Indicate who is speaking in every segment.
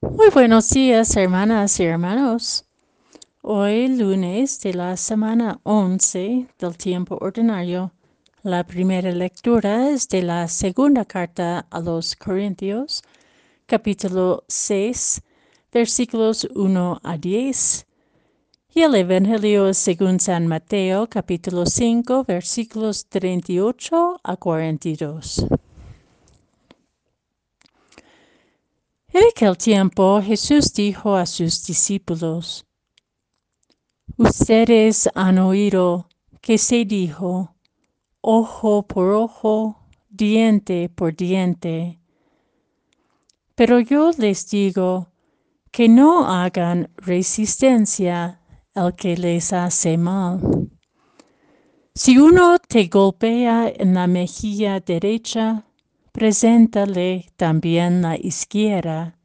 Speaker 1: Muy buenos días, hermanas y hermanos. Hoy, lunes de la semana 11 del tiempo ordinario, la primera lectura es de la segunda carta a los Corintios, capítulo 6, versículos 1 a 10, y el Evangelio según San Mateo, capítulo 5, versículos 38 a 42. En aquel tiempo Jesús dijo a sus discípulos, Ustedes han oído que se dijo, ojo por ojo, diente por diente. Pero yo les digo que no hagan resistencia al que les hace mal. Si uno te golpea en la mejilla derecha, preséntale también la izquierda.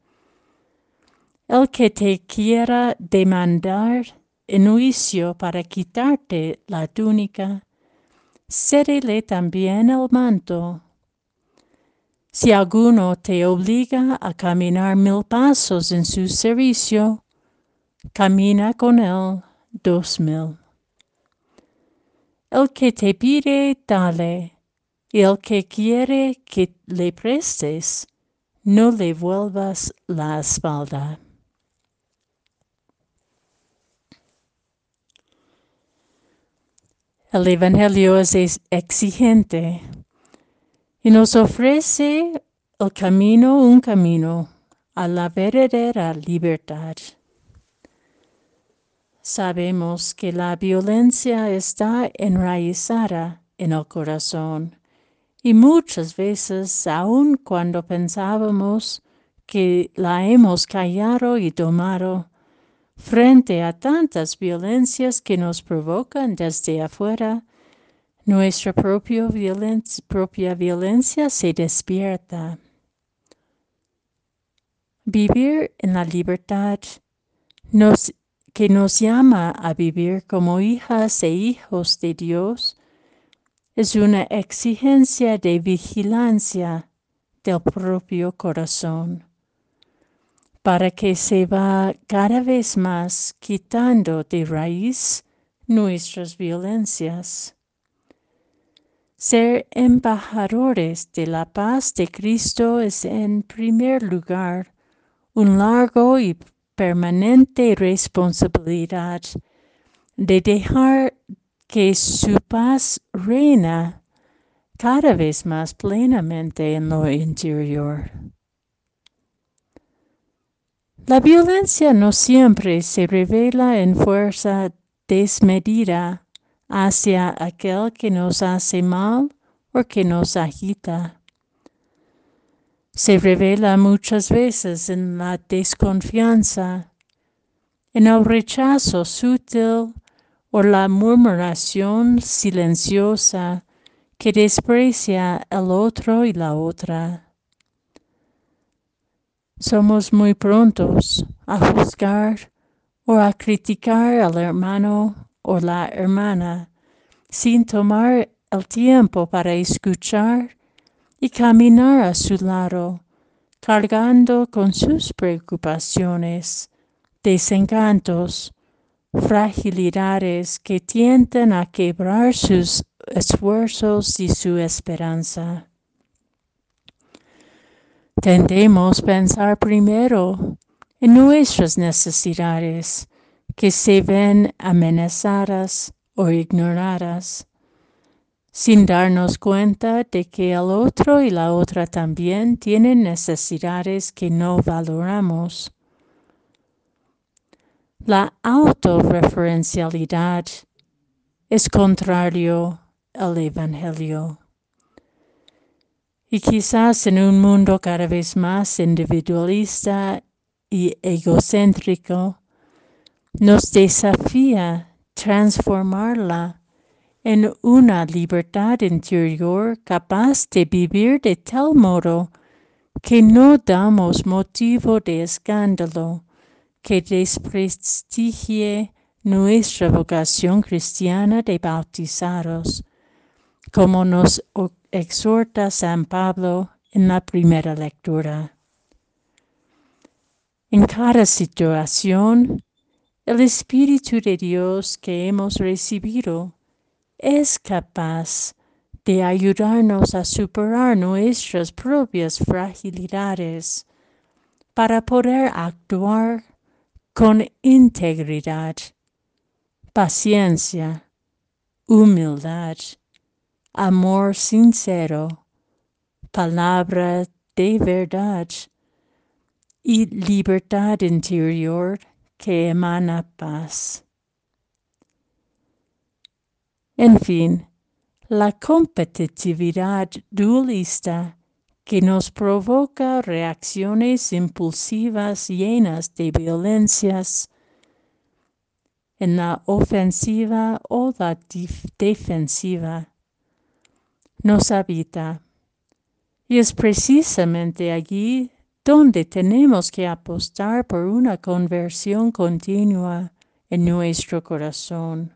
Speaker 1: El que te quiera demandar en juicio para quitarte la túnica, cédele también el manto. Si alguno te obliga a caminar mil pasos en su servicio, camina con él dos mil. El que te pide, dale y el que quiere que le prestes, no le vuelvas la espalda. El Evangelio es exigente y nos ofrece el camino, un camino a la verdadera libertad. Sabemos que la violencia está enraizada en el corazón y muchas veces, aun cuando pensábamos que la hemos callado y tomado, frente a tantas violencias que nos provocan desde afuera, nuestra propia violencia, propia violencia se despierta. Vivir en la libertad que nos llama a vivir como hijas e hijos de Dios es una exigencia de vigilancia del propio corazón, para que se va cada vez más quitando de raíz nuestras violencias. Ser embajadores de la paz de Cristo es en primer lugar un largo y permanente responsabilidad de dejar que su paz reina cada vez más plenamente en lo interior. La violencia no siempre se revela en fuerza desmedida hacia aquel que nos hace mal o que nos agita. Se revela muchas veces en la desconfianza, en el rechazo sutil o la murmuración silenciosa que desprecia el otro y la otra. Somos muy prontos a juzgar o a criticar al hermano o la hermana sin tomar el tiempo para escuchar y caminar a su lado, cargando con sus preocupaciones, desencantos, fragilidades que tienden a quebrar sus esfuerzos y su esperanza. Tendemos pensar primero en nuestras necesidades que se ven amenazadas o ignoradas, sin darnos cuenta de que el otro y la otra también tienen necesidades que no valoramos. La autorreferencialidad es contrario al Evangelio. Y quizás en un mundo cada vez más individualista y egocéntrico, nos desafía transformarla en una libertad interior capaz de vivir de tal modo que no damos motivo de escándalo que desprestigie nuestra vocación cristiana de bautizados, como nos exhorta San Pablo en la primera lectura. En cada situación, el Espíritu de Dios que hemos recibido es capaz de ayudarnos a superar nuestras propias fragilidades para poder actuar con integridad, paciencia, humildad, amor sincero, palabra de verdad y libertad interior que emana paz. En fin, la competitividad dualista que nos provoca reacciones impulsivas llenas de violencias en la ofensiva o la defensiva nos habita. Y es precisamente allí donde tenemos que apostar por una conversión continua en nuestro corazón.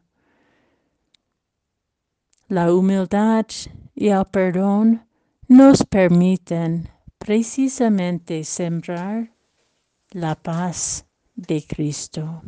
Speaker 1: La humildad y el perdón nos permiten precisamente sembrar la paz de Cristo.